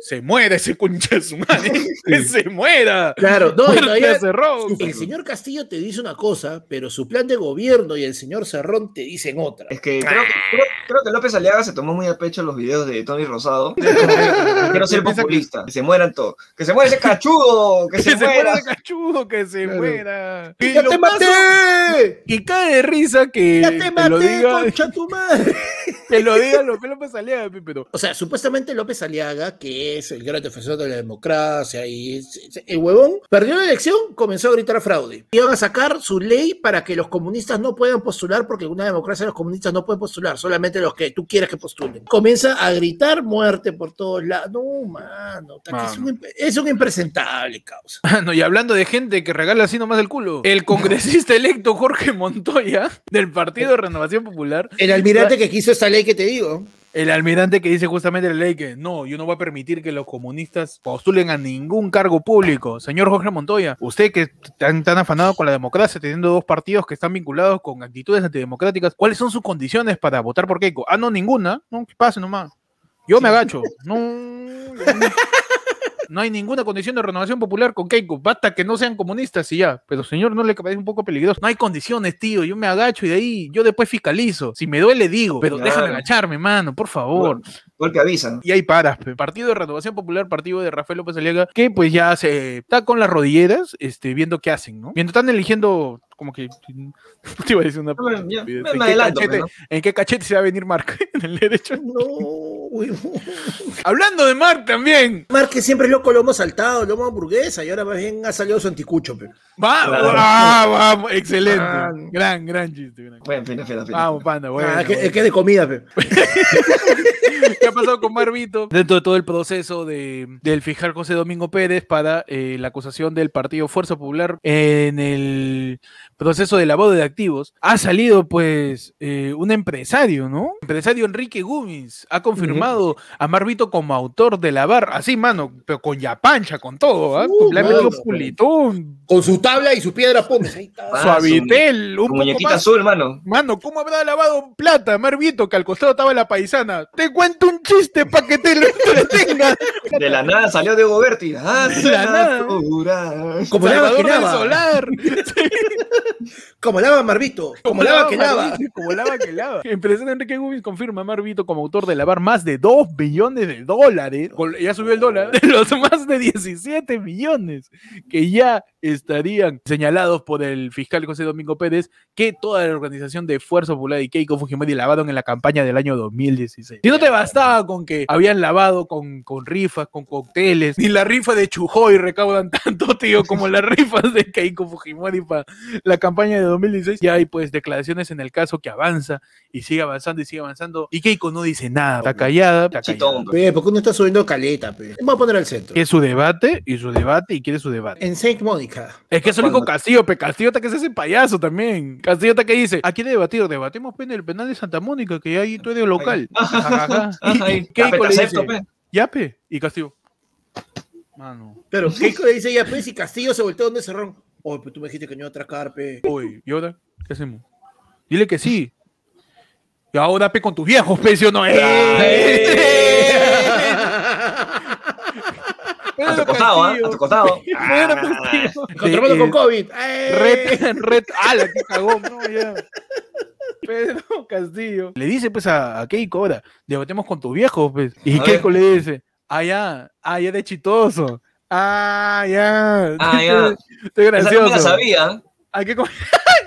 Se muera ese concha de su madre. [LAUGHS] Que se muera. Claro, no, todavía- Cerrón. El señor Castillo te dice una cosa, pero su plan de gobierno y el señor Cerrón te dicen otra. Es que creo, que creo, creo que López Aliaga se tomó muy a pecho los videos de Tony Rosado. [LAUGHS] Quiero ser [LAUGHS] populista. Que se mueran todos. Que se muera ese cachudo. Que Que se, se muera muera. ese cachudo, que se Claro. muera. Y ¡Ya te paso- maté! Y cae de risa que, ¡Ya te que maté, lo diga, concha tu madre! [LAUGHS] que lo diga López López Aliaga, pe, pero O sea, supuestamente López Aliaga, que es el gran defensor de la democracia y el huevón, perdió la elección, comenzó a gritar fraude. Iban a sacar su ley para que los comunistas no puedan postular, porque en una democracia los comunistas no pueden postular, solamente los que tú quieres que postulen. Comienza a gritar muerte por todos lados. No, mano, un, es un impresentable, causa. Ah, no, y hablando de gente que regala así nomás el culo, el congresista electo Jorge Montoya, del Partido de Renovación Popular, El almirante que quiso esta ley que te digo. el almirante que dice justamente la ley que no, yo no voy a permitir que los comunistas postulen a ningún cargo público. Señor Jorge Montoya, usted que tan, tan afanado con la democracia, teniendo dos partidos que están vinculados con actitudes antidemocráticas, ¿cuáles son sus condiciones para votar por Keiko? Ah, no, ninguna. No, que pase nomás. Yo me agacho. No, [LAUGHS] no hay ninguna condición de renovación popular con Keiko. Basta que no sean comunistas y ya. Pero señor, ¿no le parece un poco peligroso? No hay condiciones, tío. Yo me agacho y de ahí yo después fiscalizo. Si me duele, digo. Pero Claro. déjame agacharme, mano, por favor. Golpe avisa. Y ahí paras. Partido de Renovación Popular, partido de Rafael López Aliaga, que pues ya se está con las rodilleras, este, viendo qué hacen, ¿no? Mientras están eligiendo, como que, [LAUGHS] te iba a decir una... No, ya, ¿En, qué adelanto, cachete, ¿En qué cachete se va a venir Marc? [LAUGHS] ¿En el derecho? No. Hablando de Marc también. Mar que siempre es loco lomo saltado, lomo hamburguesa, y ahora más bien ha salido su anticucho, pe. Va, Claro. ah, vamos, excelente. Ah. Gran, gran chiste. gran. Bueno, en fin, en fin, en fin. Vamos, panda, bueno. Ah, que- es que es de comida, pe. [LAUGHS] ¿Qué ha pasado con Marvito? Dentro de todo el proceso de, del fiscal José Domingo Pérez para eh, la acusación del partido Fuerza Popular en el proceso de lavado de activos, ha salido pues eh, un empresario, ¿no? Empresario Enrique Gumis ha confirmado a Marvito como autor de lavar, así mano, pero con yapancha, con todo, ¿ah? Uh, Le ha metido mano. pulitón, Con su tabla y su piedra pómez. Ahí está. Ah, suavitel, Su un poco muñequita más azul, mano. Mano, ¿cómo habrá lavado plata, Marvito? Que al costado estaba la paisana. Te cuento un chiste para que te lo [LAUGHS] entretengas. De la nada salió Diego Berti. Ah, De la nada. [LAUGHS] Como lava que lava. Solar. Como lava Marvito. Como lava que lava. Como lava que lava. Empresario Enrique Gubis confirma a Marvito como autor de lavar más de 2 billones de dólares. Ya subió el dólar. De [LAUGHS] los más de 17 millones que ya estarían señalados por el fiscal José Domingo Pérez que toda la organización de Fuerza Popular y Keiko Fujimori lavaron en la campaña del año 2016. Si no te bastaba con que habían lavado con, con rifas, con cócteles, ni la rifa de Chujoy recaudan [LAUGHS] tanto, tío, como las rifas de Keiko Fujimori para la campaña de 2016, ya hay pues declaraciones en el caso que avanza y sigue avanzando y sigue avanzando. Y Keiko no dice nada, está callada, está callada. Pe. ¿por qué uno está subiendo caleta, pe? Vamos a poner al centro. Quiere su debate y su debate y quiere su debate. En Saint Es que lo dijo Cuando- Castillo, pe Castillo está que se hace payaso también. Castillo está que dice, aquí de debatir, debatimos pe, en el penal de Santa Mónica, que ahí tú eres local. [LAUGHS] Keiko le dice, pe. ya pe, y Castillo. Mano, Pero Keiko le dice ya, pues, y Castillo se volteó donde cerrón. Oye, pero tú me dijiste que no iba a atracar, pe. uy, ¿y ahora? ¿Qué hacemos? Dile que sí. Y ahora pe con tus viejos, pe, ¿sí o no? [LAUGHS] A tu costado, ¿ah? A tu costado. [LAUGHS] Ah. Eh, [LAUGHS] con COVID. ¡Eh! [LAUGHS] Red, red, ala, qué cagón, no, ya. Pedro Castillo. Le dice pues a, a Keiko ahora, debatemos con tus viejos, pues. Y A Keiko le dice, ah, ya, ah, ya de chitoso. Ah, ya. Ah, ya. Estoy Esa no la gracioso. sabía. Ah, qué com-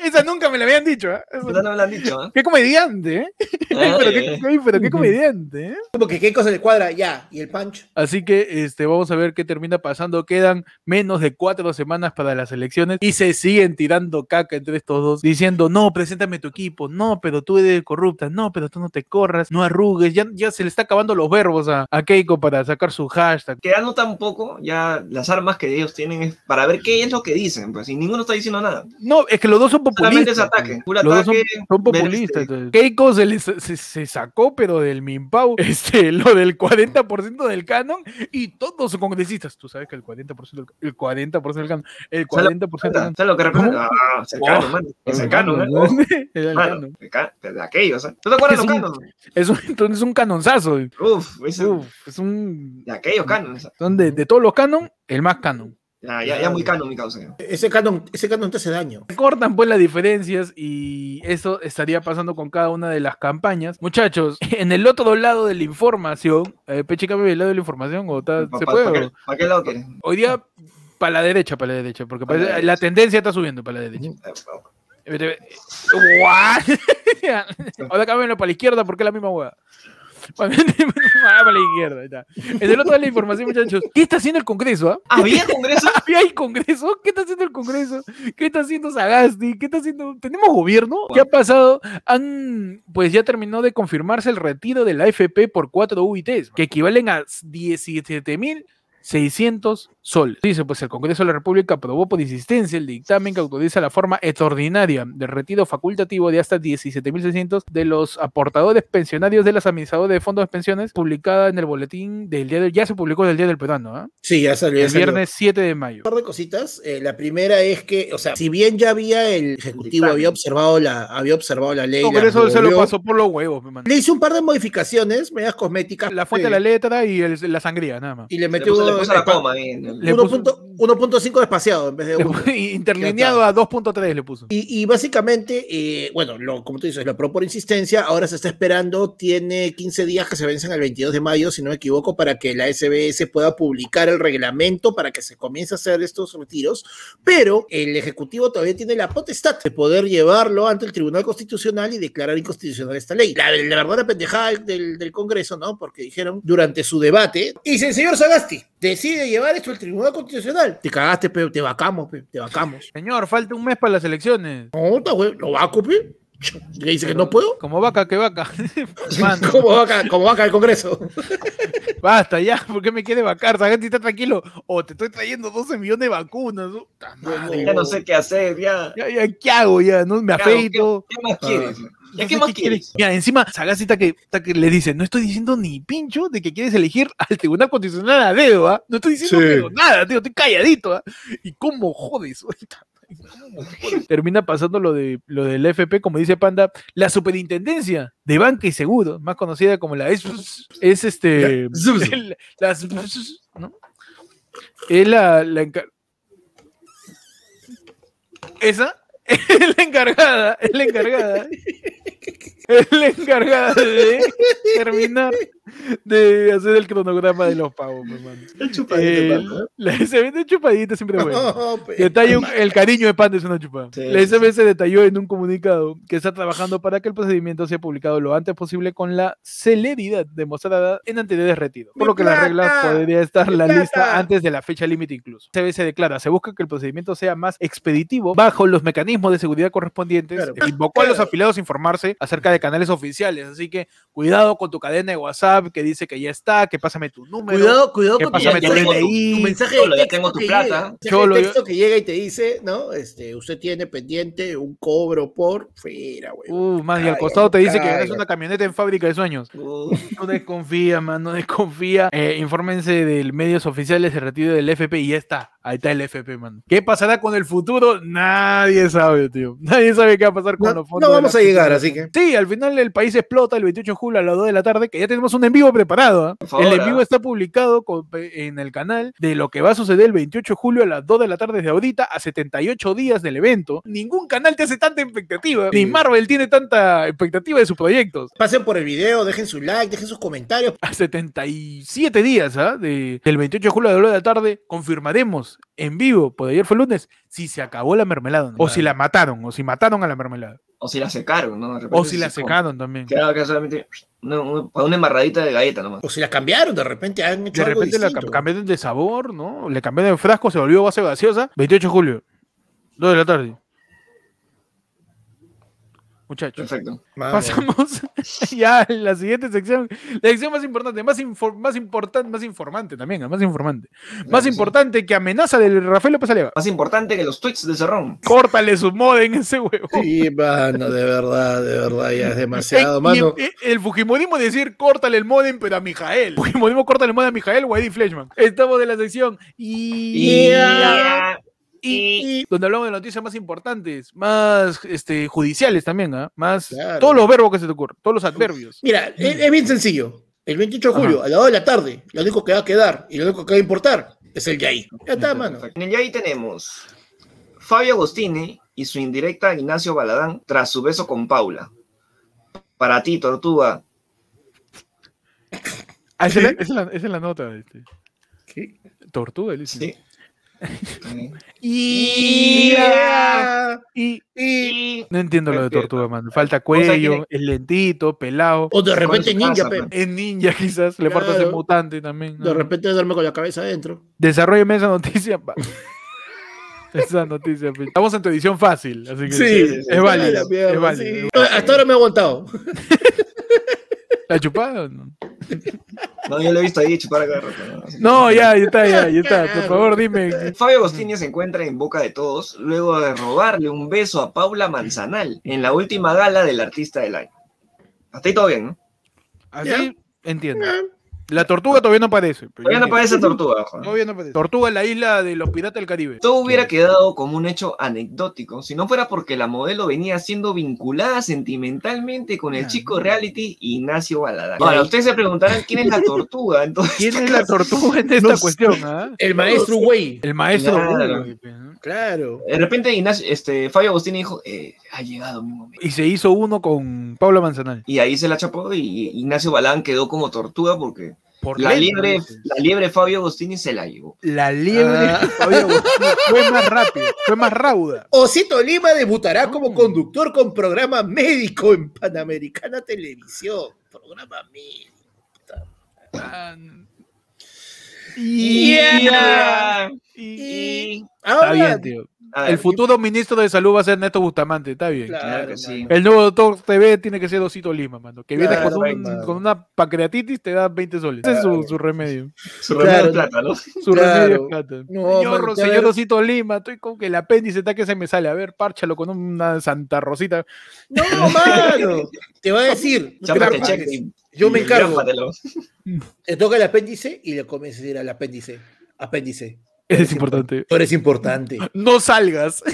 Esa nunca me la habían dicho, ¿eh? Esa- Esa no me la han dicho, ¿eh? Qué comediante, ¿eh? Ah, pero, eh. qué, ay, pero qué comediante, ¿eh? Como que Keiko se le cuadra ya. Y el punch. Así que este, vamos a ver qué termina pasando. Quedan menos de cuatro semanas para las elecciones y se siguen tirando caca entre estos dos, diciendo, no, preséntame tu equipo, no, pero tú eres corrupta, no, pero tú no te corras, no arrugues. Ya, ya se le está acabando los verbos a, a Keiko para sacar su hashtag. Que ya no tampoco, ya las armas que ellos tienen es para ver qué es lo que dicen, pues, y ninguno está diciendo nada. No, es que los dos son populistas. es ataque, puro Los dos son, ataque, son ver, populistas. este. Keiko se, les- se, se sacó, pero del Mimpau, [LAUGHS] este, lo del 40% del canon y todos son congresistas. Tú sabes que el 40%, del- el 40% del canon, el ¿Sabes 40% del canon. ¿Sabes lo que representa? Es cercano, ¿eh? Oh, Era el canon. de ca- de aquellos, ¿eh? ¿Tú te acuerdas de Es los un- cánones? Es un, entonces un canonzazo. Uf, es un. de aquellos cánones. Son de, de todos los canon, el más canon. Ya, ya, ya muy canon mi causa. Ese canon, ese canon te hace daño. Cortan pues las diferencias y eso estaría pasando con cada una de las campañas. Muchachos, [LAUGHS] en el otro lado de la información, eh, Peche, el lado de la información o está- ¿Para se puede. qué, o- pa' qué lado quieres? Hoy día para la derecha, para la derecha, porque Pa' la tendencia está subiendo para la derecha. Eh, What? [LAUGHS] [LAUGHS] Ahora cámbialo para la izquierda porque es la misma hueá. [LAUGHS] [LAUGHS] para la izquierda. ahí está. En el otro de la información, muchachos. ¿Qué está haciendo el Congreso? ah? ¿Había congreso? [LAUGHS] ¿Había el Congreso? ¿Qué está haciendo el Congreso? ¿Qué está haciendo Sagasti? ¿Qué está haciendo? ¿Tenemos gobierno? ¿Qué ha pasado? Han, pues ya terminó de confirmarse el retiro de la AFP por cuatro UITs, que equivalen a 17.600 soles. Dice, pues el Congreso de la República aprobó por insistencia el dictamen que autoriza la forma extraordinaria de retiro facultativo de hasta 17.600 de los aportadores pensionarios de los administradores de fondos de pensiones, publicada en el boletín del día del, ya se publicó del Día del Peruano, ¿ah? Sí, ya salió. ya el salió. viernes 7 de mayo. Un par de cositas. Eh, la primera es que, o sea, si bien ya había el ejecutivo, había observado la, había observado la ley. El la Congreso se lo pasó por los huevos, mi mano. Le hizo un par de modificaciones, medidas cosméticas. La fuente eh, de la letra y el- la sangría, nada más. Y le Le metió puso, le puso la eh, coma ahí. En el- Le puso- 1.5 1.5 despaciado en vez de Le 1. pu- Interlineado a 2.3 le puso. Y, y básicamente, eh, bueno, lo, como tú dices, lo aprobó por insistencia, ahora se está esperando, tiene 15 días que se vencen el 22 de mayo, si no me equivoco, para que la SBS pueda publicar el reglamento para que se comience a hacer estos retiros, pero el Ejecutivo todavía tiene la potestad de poder llevarlo ante el Tribunal Constitucional y declarar inconstitucional esta ley. La, la verdadera pendejada del, del Congreso, ¿no? Porque dijeron durante su debate, dice el señor Sagasti, decide llevar esto al Tribunal Constitucional. Te cagaste, pero te vacamos, pe, te vacamos. Señor, falta un mes para las elecciones. No, está güey, lo vaco, pe. Le dice que no puedo. Como vaca que vaca. [LAUGHS] Como vaca, como vaca del Congreso. [LAUGHS] basta ya, ¿por qué me quiere vacar? Sagasti está tranquilo. O te estoy trayendo 12 millones de vacunas. Ya no sé qué hacer, ya. Ya, ya, ¿qué hago ya? ¿No? Me Claro, afeito. ¿Qué más quieres? ¿Ya No qué más quieres? Mira, encima Sagasti está que, está que le dice, no estoy diciendo ni pincho de que quieres elegir al Tribunal Constitucional a dedo, ¿ah? No estoy diciendo Sí. pero nada, tío, estoy calladito, ¿ah? ¿Y cómo jodes? [LAUGHS] ¿Cómo jodes? Termina pasando lo de lo del FP, como dice Panda, la superintendencia de banca y seguros, más conocida como la es, es este [LAUGHS] el- las ¿no? Es la, la esa [LAUGHS] es la encargada, es la encargada, [LAUGHS] es la encargada de terminar de hacer el cronograma de los pagos, pues, mano. El chupadito, Eh, mano. la [LAUGHS] SMS chupadita siempre [LAUGHS] es buena. No, pe. Detalla un- el cariño de Panda es una chupada. Sí, la sí, SMS detalló en un comunicado que está trabajando para que el procedimiento sea publicado lo antes posible con la celeridad demostrada en anteriores retiros. Por ¡Mi lo que la regla plata! podría estar ¡Mi la lista plata! antes de la fecha límite incluso. CBS declara, se busca que el procedimiento sea más expeditivo bajo los mecanismos de seguridad correspondientes. Claro. e Invocó a los afiliados a informarse acerca de canales oficiales. Así que cuidado con tu cadena de WhatsApp que dice que ya está, que pásame tu número. Cuidado, cuidado ¿Qué con pasa? tu tengo tu- tu tu mensaje Cholo, de ya texto tengo tu que plata. llega. Cholo, de yo- texto que llega y te dice, ¿no? Este, usted tiene pendiente un cobro por fuera, güey. Uh, man, y al costado te dice que caiga. una camioneta en fábrica de sueños. Uh, No desconfía, man, no desconfía. Eh, infórmense del medios oficiales de retiro del FP y ya está. Ahí está el FP, man. ¿Qué pasará con el futuro? Nadie sabe, tío. Nadie sabe qué va a pasar con No, los no fondos. de vamos a llegar, así que. Sí, al final el país explota el 28 de julio a las 2 de la tarde, que ya tenemos un en vivo preparado. ¿ah? Favor, el en vivo ¿ah? está publicado con- en el canal de lo que va a suceder el 28 de julio a las 2 de la tarde desde ahorita a 78 días del evento. Ningún canal te hace tanta expectativa, ni Marvel tiene tanta expectativa de sus proyectos. Pasen por el video, dejen su like, dejen sus comentarios. a 77 días ¿ah? de, del 28 de julio a las 2 de la tarde, confirmaremos en vivo, por ayer fue lunes, si se acabó la mermelada, ¿no? o si la mataron, o si mataron a la mermelada, o si la secaron, ¿no? De o si la como- secaron también. Quedaba que solamente una, una- para una embarradita de galleta nomás. O si la cambiaron, de repente han hecho De algo repente la distinto. cam- cambiaron de sabor, ¿no? Le cambiaron de frasco, se volvió base gaseosa. 28 de julio, 2 de la tarde. Muchachos. Perfecto. Pasamos [LAUGHS] ya a la siguiente sección. La sección más importante, más, infor- más importante, más informante también, más informante. Más sí. importante que amenaza del Rafael López Aliaga. Más importante que los tweets de Cerrón. Córtale su modem ese huevo. Sí, mano, de verdad, de verdad, ya es Eh, demasiado, y mano. el, el decir córtale el modem, pero a Mijael. Fujimorismo córtale el modem a Mijael o a Eddie Fleshman. Estamos en la sección y, y- donde hablamos de noticias más importantes, más este, judiciales también, ¿ah? más Claro. todos los verbos que se te ocurren, todos los adverbios. Mira, es, es bien sencillo. El 28 de julio, Ajá. a las 2 de la tarde, lo único que va a quedar y lo único que va a importar es el Yay. Ya está, mano. En el Yay tenemos Fabio Agostini y su indirecta a Ignacio Baladán tras su beso con Paula. Para ti, Tortuga. Ah, esa, es la, esa es la- esa es la nota. Este. ¿Qué? Tortuga, dice. Sí. Y, y- Y- no entiendo lo de tortuga, mano. Falta cuello, es lentito, pelado. O de repente ninja, pues. Es ninja, [LAUGHS] quizás. Le falta ser mutante también. De repente duerme con la cabeza adentro. Desarrolleme esa noticia. [LAUGHS] esa noticia. pe. Estamos en tu edición fácil, así que Sí, sí, es válido. mierda, es válido. sí. Hasta ahora me he aguantado. [LAUGHS] ¿La chupada? No, yo lo he visto ahí chupar cada rato. ¿no? No, ya, ya está, ya, ya está. Por favor, dime. Fabio Agostini se encuentra en boca de todos luego de robarle un beso a Paula Manzanal en la última gala del artista del año. Hasta ahí todo bien, ¿no? Así entiendo. La tortuga todavía no aparece. Todavía no entiendo. parece tortuga, ojo. Todavía no aparece. Tortuga en la isla de los piratas del Caribe. Todo hubiera quedado como un hecho anecdótico si no fuera porque la modelo venía siendo vinculada sentimentalmente con el Ah, chico reality Ignacio Baladán. Ahora, ustedes se preguntarán quién es la tortuga. [LAUGHS] Entonces, ¿Quién es la tortuga en esta No cuestión? ah? El maestro güey. El maestro. Claro. De repente Ignacio, este, Fabio Agostini dijo, eh, ha llegado mi momento. Y se hizo uno con Pablo Manzanal. Y ahí se la chapó y Ignacio Baladán quedó como tortuga porque Por la lento, liebre, dices. la liebre Fabio Agostini se la llevó. La liebre Ah. Fabio Agostini fue más rápida, fue más rauda. Osito Lima debutará como Mm. conductor con programa médico en Panamericana Televisión. Programa médico. Ah, Yeah. y- Y- Está Ahora, bien, tío. A ver, El futuro ministro de salud va a ser Neto Bustamante, está bien. Claro, Claro que sí. El nuevo doctor TV tiene que ser Osito Lima, mano. Que viene Claro, con, un- mano. con una pancreatitis, te da 20 soles. Ese es su, su remedio. su remedio plata, ¿no? Su Claro. remedio es plata. No, señor, mano, te señor ver- Osito Lima, estoy con que el apéndice está que se me sale. A ver, párchalo con una Santa Rosita. No, mano. Te va a decir. Yo me encargo. Te toca el apéndice y le comienzas a decir al apéndice. Apéndice. Es importante. Tú eres importante. No salgas. [LAUGHS]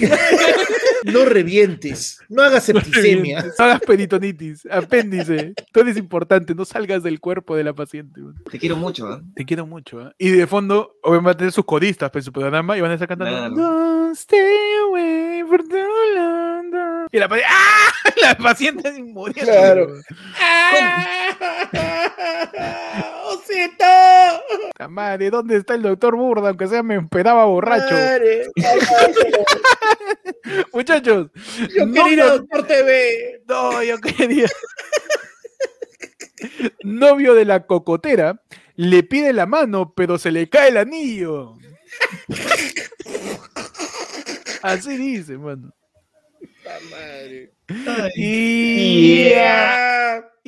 No revientes. No hagas septicemia. No hagas peritonitis. Apéndice. Tú eres importante. No salgas del cuerpo de la paciente. man. Te quiero mucho, ¿ah? Te quiero mucho. ¿ah? Y de fondo, obviamente, van a tener sus coristas pues, en su programa y van a estar cantando. Claro. Don't stay away for too long. Y la paciente, ¡ah! [LAUGHS] La paciente sin morir. Claro. ¡Osito! Puta Madre, ¿dónde está el doctor Burda? Aunque sea me esperaba borracho. Madre, [LAUGHS] Muchachos, Yo no, quería ir a no, Doctor TV. no, yo quería. Novio de la cocotera le pide la mano, pero se le cae el anillo. Así dice, mano. Puta madre.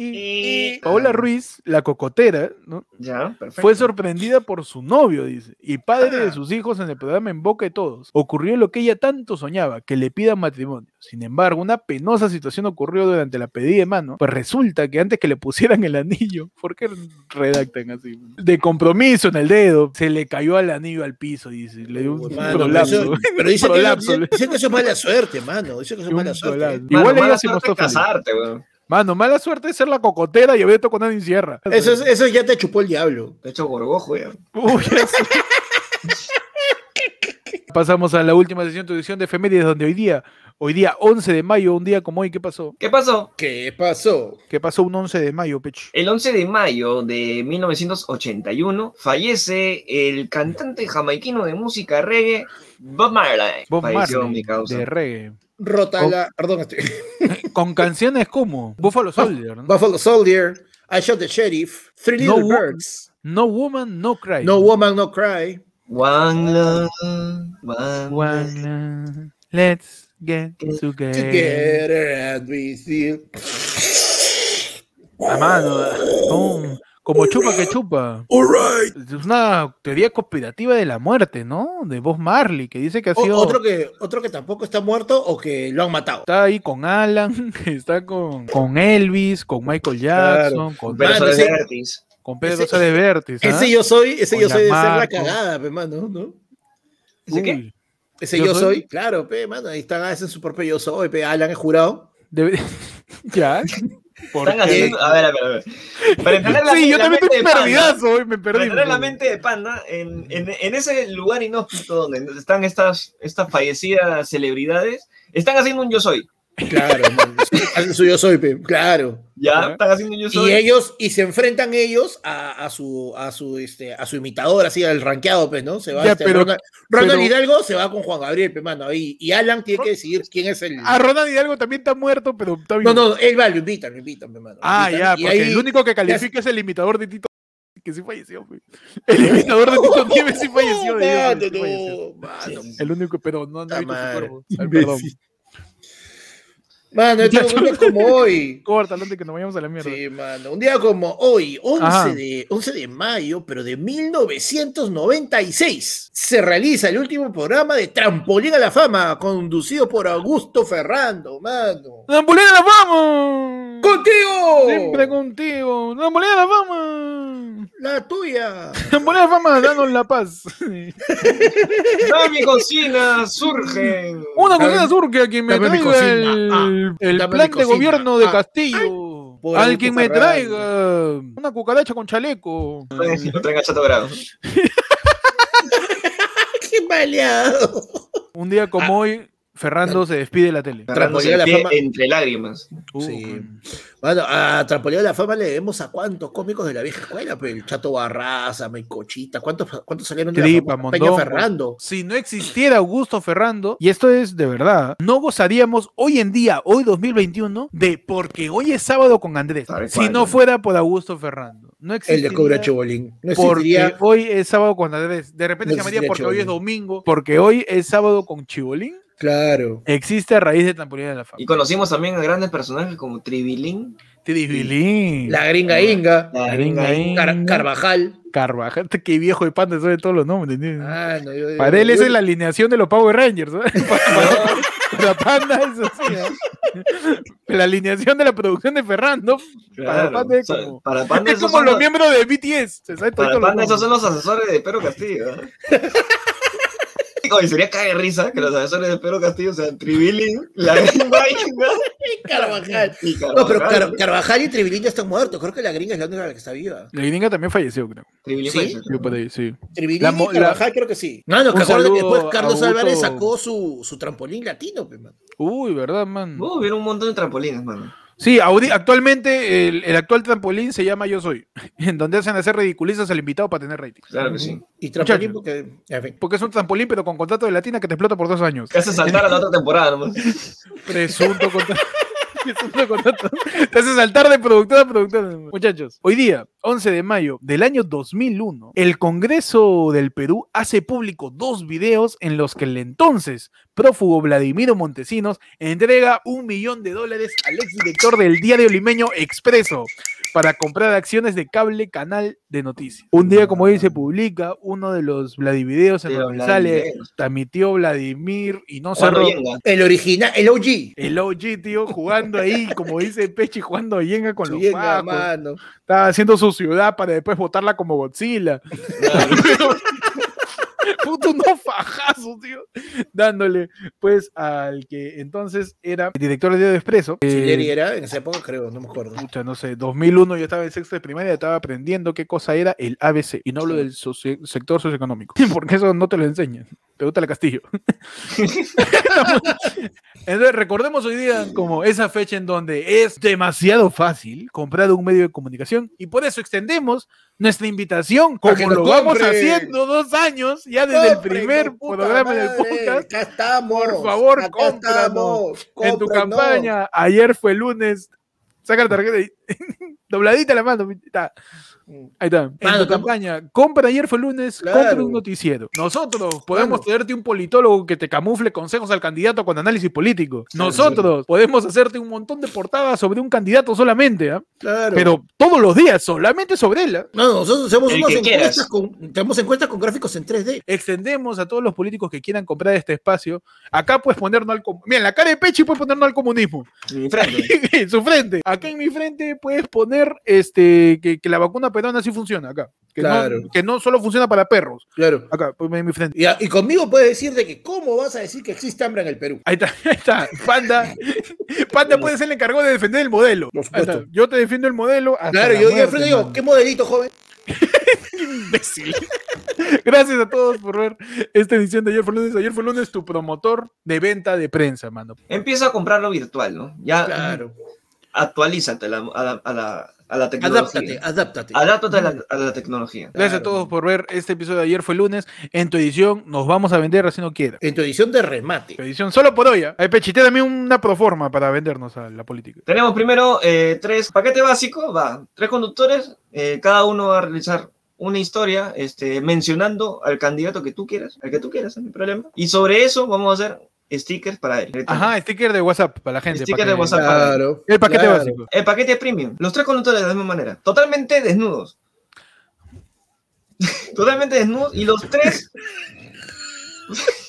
Y, Paola Ruiz, la cocotera, ¿no? Ya, perfecto. Fue sorprendida por su novio, dice, y padre de Ah. sus hijos en el programa En Boca de Todos. Ocurrió lo que ella tanto soñaba, que le pidan matrimonio. Sin embargo, una penosa situación ocurrió durante la pedida de mano, pues resulta que antes que le pusieran el anillo, [LAUGHS] ¿por qué redactan así? De compromiso en el dedo, se le cayó al anillo al piso, dice, le dio un Mano, prolapso. pero, eso- [LAUGHS] pero dice, que, Prolapso, dice- dice que eso es mala suerte, mano. Dice que eso es mala suerte. prolapso. Mano, Igual mala ella se mostró feliz. casarte, weón. Mano, mala suerte de ser la cocotera y haber con nadie en sierra. Eso, es- eso ya te chupó el diablo. De hecho, gorgojo. Uy, ya sé. [LAUGHS] Pasamos a la última sesión de edición de efemérides donde hoy día, hoy día 11 de mayo, un día como hoy, ¿qué pasó? ¿Qué pasó? ¿Qué pasó? ¿Qué pasó un 11 de mayo, Pech? El 11 de mayo de 1981 fallece el cantante jamaiquino de música reggae Bob Marley. Bob Falleció Marley, mi causa. de reggae. Rota la. Perdón, estoy. [LAUGHS] Con canciones como Buffalo Soldier, ¿no? Buffalo Soldier, I Shot the Sheriff, Three No Little Wo- Birds, No Woman, No Cry. No Woman, No Cry. One love, one, One love, Let's get together. Together and we feel. A mano, como, chupa que chupa. Es una teoría conspirativa de la muerte, ¿no? De Bob Marley, que dice que ha sido... Otro que, otro que tampoco está muerto o que lo han matado. Está ahí con Alan, [LAUGHS] está con, con Elvis, con Michael Jackson, con, Pero Mano, eso ese- con Pedro ese- Vértiz. ¿ah? Ese yo soy, ese Con yo soy de ser la cagada, pe, mano, ¿no? ¿Ese qué? Ese ¿Yo yo, soy? soy? claro, pe, mano, ahí están, hacen su propio yo soy, pe, Alan es jurado. debe- [LAUGHS] ya. ¿Por Están qué? haciendo. A ver, a ver, a ver. Para [LAUGHS] entender la, Sí, yo la también mente estoy de Panda, perdidazo, hoy me Para perdí. entender la mente de Panda, en, en, en ese lugar inhóspito donde están estas, estas fallecidas celebridades, están haciendo un yo soy. Claro, hacen su yo soy, pe, claro. Ya, están haciendo yo soy. Y ellos, y se enfrentan ellos a, a su, a su, este, a su imitador, así, al rankeado, pues, ¿no? Se va, Ya, este, pero- Ronald, Ronald pero- Hidalgo se va con Juan Gabriel, pe, mano, ahí, y Alan tiene que decidir quién es el... A Ronald Hidalgo también está muerto, pero está vivo. No, no, él va, lo invitan, lo invitan, pe, mano. Ah, invitan, ya, y porque ahí- el único que califica es el imitador de Tito que sí falleció. güey. El imitador de Tito Nieves sí falleció. [LAUGHS] sí no, falleció. mano, El único, pero no, no he visto su cuerpo. Ay, perdón. Mano, esto Ya, es un día como hoy. Córtalo antes que nos vayamos a la mierda. Sí, mano. Un día como hoy, 11 Ajá. de, 11 de mayo, pero de 1996, se realiza el último programa de Trampolín a la Fama, conducido por Augusto Ferrando, mano. ¡Trampolín a la fama! ¡Contigo! Siempre contigo. ¡Trampolín a la fama! La tuya. ¡Trampolín a la fama! Danos la paz. [LAUGHS] ¡No, mi cocina! ¡Surgen! Una Dame- cocina surge a quien me dame mi traiga cocina. el, Ah, el plan de gobierno de Ah, Castillo. por Al Augusto quien me traiga una cucaracha con chaleco. Lo traen a Chato Grado. [LAUGHS] ¡Qué maleado! Un día Ah. como hoy, Ferrando se despide de la tele. El la fama. entre lágrimas. Uh, Sí. Bueno, a Trampolín a la Fama le debemos a cuántos cómicos de la vieja escuela, pues el Chato Barraza, Maicochita, ¿cuántos, cuántos salieron de Tripa, la fama? Peña. Ferrando. Si no existiera Augusto Ferrando, y esto es de verdad, no gozaríamos hoy en día, hoy 2021, de porque hoy es sábado con Andrés. Si no fuera por Augusto Ferrando. No El existiría. de Cobra Chibolín. No Porque existiría. hoy es sábado con Andrés. De repente No se llamaría porque hoy es domingo. Porque hoy es sábado con Chibolín. Claro. Existe a raíz de Trampolín de la Fama. Y conocimos también a grandes personajes como Tribilín, Tribilín. La gringa Inga. la Gringa Inga. Car- Carvajal. Carvajal. Qué viejo de pan de sobre todos los nombres. ¿entiendes? Ah, no, yo- Para él yo- esa es la alineación de los Power Rangers. ¿no? [LAUGHS] Para, para Panda es así. ¿no? [LAUGHS] La alineación de la producción de Ferrando. Para Claro, Panda es para Panda es como los los- miembros de BTS. Para Panda esos son los asesores de Pedro Castillo. ¿eh? [LAUGHS] Oye, sería cae de risa que los asesores de Pedro Castillo sean Tribilín, la [LAUGHS] gringa Inga Carvajal. Y No, pero Carvajal, Car- Carvajal y Tribilín ya están muertos. Creo que la gringa es la única que está viva. La gringa también falleció, creo. Tribilín ¿Sí? Tribilín La y Carvajal creo que sí. No, no, que después Carlos Álvarez sacó su, su trampolín latino, man. Uy, ¿verdad, man? Uh, hubieron un montón de trampolines, mano. Sí, audi- actualmente el, el actual trampolín se llama Yo Soy, [LAUGHS] en donde hacen hacer ridiculizas al invitado para tener rating. Claro que sí. Y trampolín porque... En fin. Porque es un trampolín, pero con contrato de latina que te explota por dos años. Que hace saltar a la otra temporada nomás. [LAUGHS] Presunto contrato. [LAUGHS] Te hace saltar de productor a productor. Muchachos, hoy día, 11 de mayo del año 2001, el Congreso del Perú hace público dos videos en los que el entonces prófugo Vladimiro Montesinos entrega un millón de dólares al exdirector del diario limeño Expreso para comprar acciones de cable canal de noticias. Un día como hoy se publica uno de los Vladivideos en De donde los sale transmitió Vladimir y no cerró Yenga. El original, el OG. el OG, tío, jugando ahí, como dice Pechi, jugando a Yenga con los mano. Estaba haciendo su ciudad para después botarla como Godzilla. [LAUGHS] [LAUGHS] Puto no fajazo, tío. Dándole, pues, al que entonces era director del diario Expreso. eh, Sileri era en esa época, creo, no me acuerdo. pucha, no sé, 2001 yo estaba en sexto de primaria, estaba aprendiendo qué cosa era el ABC. Y no hablo del socio- sector socioeconómico, [LAUGHS] porque eso no te lo enseñan. Pregúntale a Castillo. [LAUGHS] Entonces, recordemos hoy día como esa fecha en donde es demasiado fácil comprar un medio de comunicación y por eso extendemos nuestra invitación, como lo vamos haciendo dos años, ya desde el primer programa del madre, podcast. Acá estamos. Por favor, acá En tu campaña, ayer fue lunes, saca la tarjeta y [LAUGHS] dobladita la mano. Ahí está. En Mano, tu campaña, compra ayer fue lunes, Claro. compra un noticiero. Nosotros podemos tenerte un politólogo que te camufle consejos al candidato con análisis político. Claro, Nosotros podemos hacerte un montón de portadas sobre un candidato solamente, ¿ah? Claro. pero todos los días, solamente sobre él. ¿ah? No, nosotros hacemos unas encuestas con, tenemos encuestas con gráficos en 3D. Extendemos a todos los políticos que quieran comprar este espacio. Acá puedes ponernos al comunismo. Mira, en la cara de Pechi puedes ponernos al comunismo. En mi frente. [LAUGHS] en su frente. Acá en mi frente puedes poner este que, que la vacuna peruana sí funciona acá. Que, Claro. no, que no solo funciona para perros. Claro. Acá, pues, en mi frente. Y, a- y conmigo puedes decir de que cómo vas a decir que existe hambre en el Perú. Ahí está, [LAUGHS] ahí está. Panda. [LAUGHS] Panda puede ser el encargado de defender el modelo. Por supuesto. Yo te defiendo el modelo. hasta Claro, la yo, yo muerte, frente digo. ¿qué modelito, joven? [LAUGHS] imbécil. Gracias a todos por ver esta edición de Ayer fue lunes. Ayer fue lunes, tu promotor de venta de prensa, mano. Empieza a comprarlo virtual, ¿no? Ya Claro. actualízate a la, a la, a la, a la tecnología. Adáptate, adáptate. Adáptate a la, a la tecnología. Gracias a todos por ver este episodio de Ayer fue lunes. En tu edición nos vamos a vender así no quiera. En tu edición de remate. Tu edición solo por hoy. ¿ah? Ay, Pechite, dame una proforma para vendernos a la política. Tenemos primero eh, tres paquete básico, va, tres conductores, eh, cada uno va a realizar una historia este, mencionando al candidato que tú quieras, al que tú quieras, no hay problema. Y sobre eso vamos a hacer stickers para él. Ajá, sticker de WhatsApp para la gente. Sticker para de que- WhatsApp. Claro. El paquete claro. básico. El paquete premium, los tres conductores de la misma manera, totalmente desnudos. [LAUGHS] totalmente desnudos y los tres...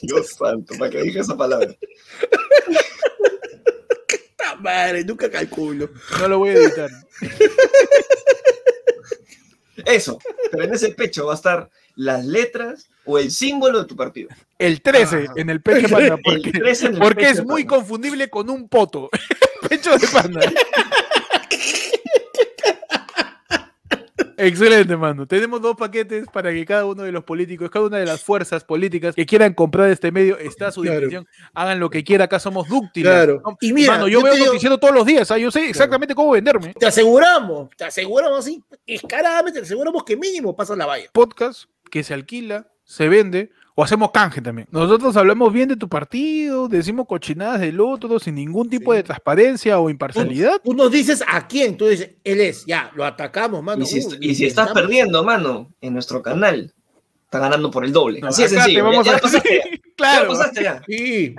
Dios santo, para que dije esa palabra. ¡Ta madre! Nunca calculo. No lo voy a editar. Eso, pero en ese pecho va a estar las letras o el símbolo de tu partido. El 13 Ah. en el pecho de panda. [LAUGHS] El Porque, 13 en el porque pecho es muy panda. confundible con un poto. [LAUGHS] pecho de panda. Excelente, mano. Tenemos dos paquetes para que cada uno de los políticos, cada una de las fuerzas políticas que quieran comprar este medio está a su Claro. disposición. Hagan lo que quiera, acá somos dúctiles. Claro. ¿no? Y mira, Mano, yo, yo veo digo- noticiero todos los días, ¿ah? yo sé exactamente cómo venderme. Te aseguramos, te aseguramos así, descaradamente, te aseguramos que mínimo pasas la valla. Podcast que se alquila, se vende o hacemos canje también. Nosotros hablamos bien de tu partido, decimos cochinadas del otro sin ningún tipo Sí. de transparencia o imparcialidad. Tú nos dices a quién, tú dices, él es, ya, lo atacamos, mano. Y si, uh, y si estás perdiendo, mano, en nuestro canal, está ganando por el doble. Así de acá te sencillo. vamos ya, a ya pasaste, ya. claro. Ya pasaste ya. Sí.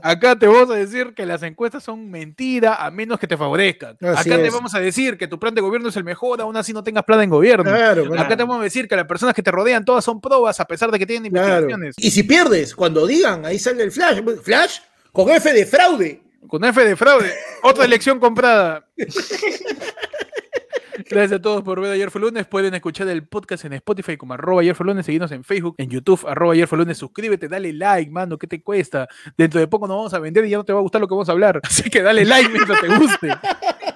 Acá te vamos a decir que las encuestas son mentira a menos que te favorezcan. Así Acá te es. vamos a decir que tu plan de gobierno es el mejor, aún así no tengas plan en gobierno. claro, Acá claro. te vamos a decir que las personas que te rodean todas son probas a pesar de que tienen claro. investigaciones. Y si pierdes, cuando digan, ahí sale el flash, flash con F de fraude. Con F de fraude, otra [LAUGHS] elección comprada. [LAUGHS] Gracias a todos por ver Ayer fue lunes. Pueden escuchar el podcast en Spotify como arroba ayer fue lunes. Seguirnos en Facebook, en YouTube, arroba ayer fue lunes. Suscríbete, dale like, mano. ¿Qué te cuesta? Dentro de poco nos vamos a vender y ya no te va a gustar lo que vamos a hablar. Así que dale like mientras te guste.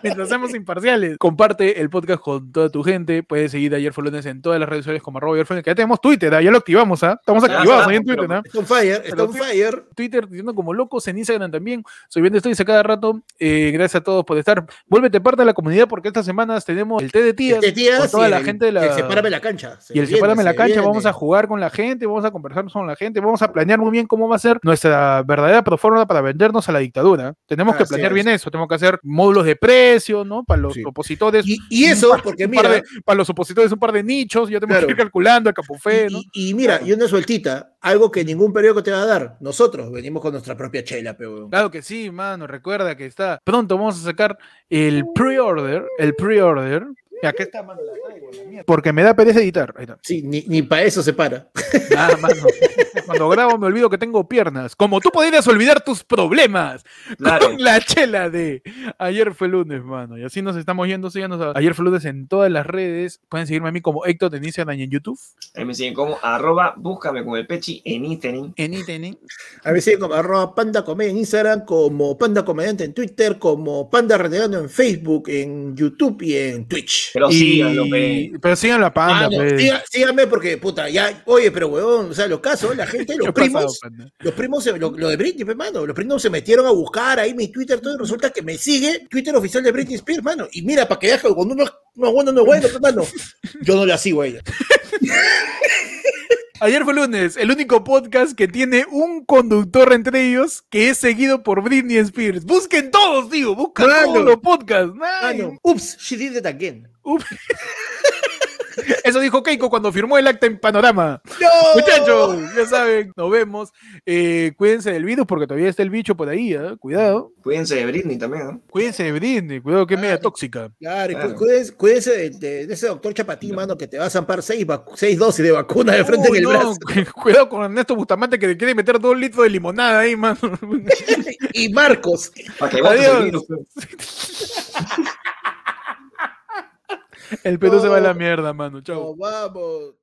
[LAUGHS] Mientras seamos imparciales. Comparte el podcast con toda tu gente. Puedes seguir a Ayer fue lunes en todas las redes sociales como arroba ayer fue lunes. Que ya tenemos Twitter, ¿ah? ya lo activamos, ¿ah? Estamos Ya activados ahí en Twitter, ¿ah? Está on fire, está on fire. Twitter diciendo como locos, en Instagram también. Soy bien estoy a cada rato. Eh, gracias a todos por estar. Vuélvete parte de la comunidad porque estas semanas tenemos el té de tías. Tías con toda y la el- gente de la. el Sepárame la cancha. Se y el viene, Sepárame la se cancha, viene. vamos a jugar con la gente, vamos a conversar con la gente, vamos a planear muy bien cómo va a ser nuestra verdadera plataforma para vendernos a la dictadura. Tenemos que planear bien eso, tenemos que hacer módulos de precio, ¿no? Para los Sí. opositores. Y, y eso, par- porque mira, de- para los opositores un par de nichos, ya tenemos Claro. que ir calculando el capufé, y, ¿no? y- y mira, y una sueltita, algo que ningún periódico te va a dar. Nosotros venimos con nuestra propia chela, pero. Claro que sí, mano. Recuerda que está. Pronto vamos a sacar el pre-order. El pre-order. Y acá está, mano. la traigo, la mierda. Porque me da pereza editar. Ahí está. Sí, ni, ni para eso se para. Ah, mano. [LAUGHS] Cuando grabo me olvido que tengo piernas. Como tú podrías olvidar tus problemas. Claro. Con la chela de ayer fue lunes, mano. Y así nos estamos yendo. Síganos a ayer fue lunes en todas las redes. Pueden seguirme a mí como Héctor y en YouTube. Ahí me siguen como arroba, búscame con el pechi en Instagram. En Instagram. A veces como arroba panda comedia en Instagram, como panda comediante en Twitter, como panda renegando en Facebook, en YouTube y en Twitch. Pero Y- síganlo, pe. Pero síganlo a Panda, Ah, pe. siga- síganme porque, puta, ya, oye, pero huevón, o sea, los casos, la gente, ¿Qué [LAUGHS] los pasado, primos, los primos, se- lo, lo de Britney, mano, los primos se metieron a buscar ahí mi Twitter, todo, y resulta que me sigue Twitter oficial de Britney Spears, mano, y mira, para que veas que cuando uno, es- no es bueno, no es bueno, pues, mano, yo no la sigo a ella. [LAUGHS] Ayer fue lunes, el único podcast que tiene un conductor entre ellos que es seguido por Britney Spears. Busquen todos, tío, busquen todos los podcasts. Ups, she did it again. uf. [LAUGHS] Eso dijo Keiko cuando firmó el acta en Panorama. ¡No! Muchachos, ya saben, nos vemos. Eh, cuídense del virus porque todavía está el bicho por ahí, ¿ah? cuidado. Cuídense de Britney también, ¿no? Cuídense de Britney, cuidado que es media Ay. tóxica. Claro, cu- Claro. cuídense, cuídense de, de- de ese doctor Chapatín, mano, que te va a zampar seis, seis dosis de vacuna de frente Uy, en el brazo. [LAUGHS] cu- Cuidado con Ernesto Bustamante que le quiere meter dos litros de limonada ahí, mano. [LAUGHS] y Marcos. Para que Adiós. [LAUGHS] el Perú se va a la No. mierda, mano. Chao. Nos vamos.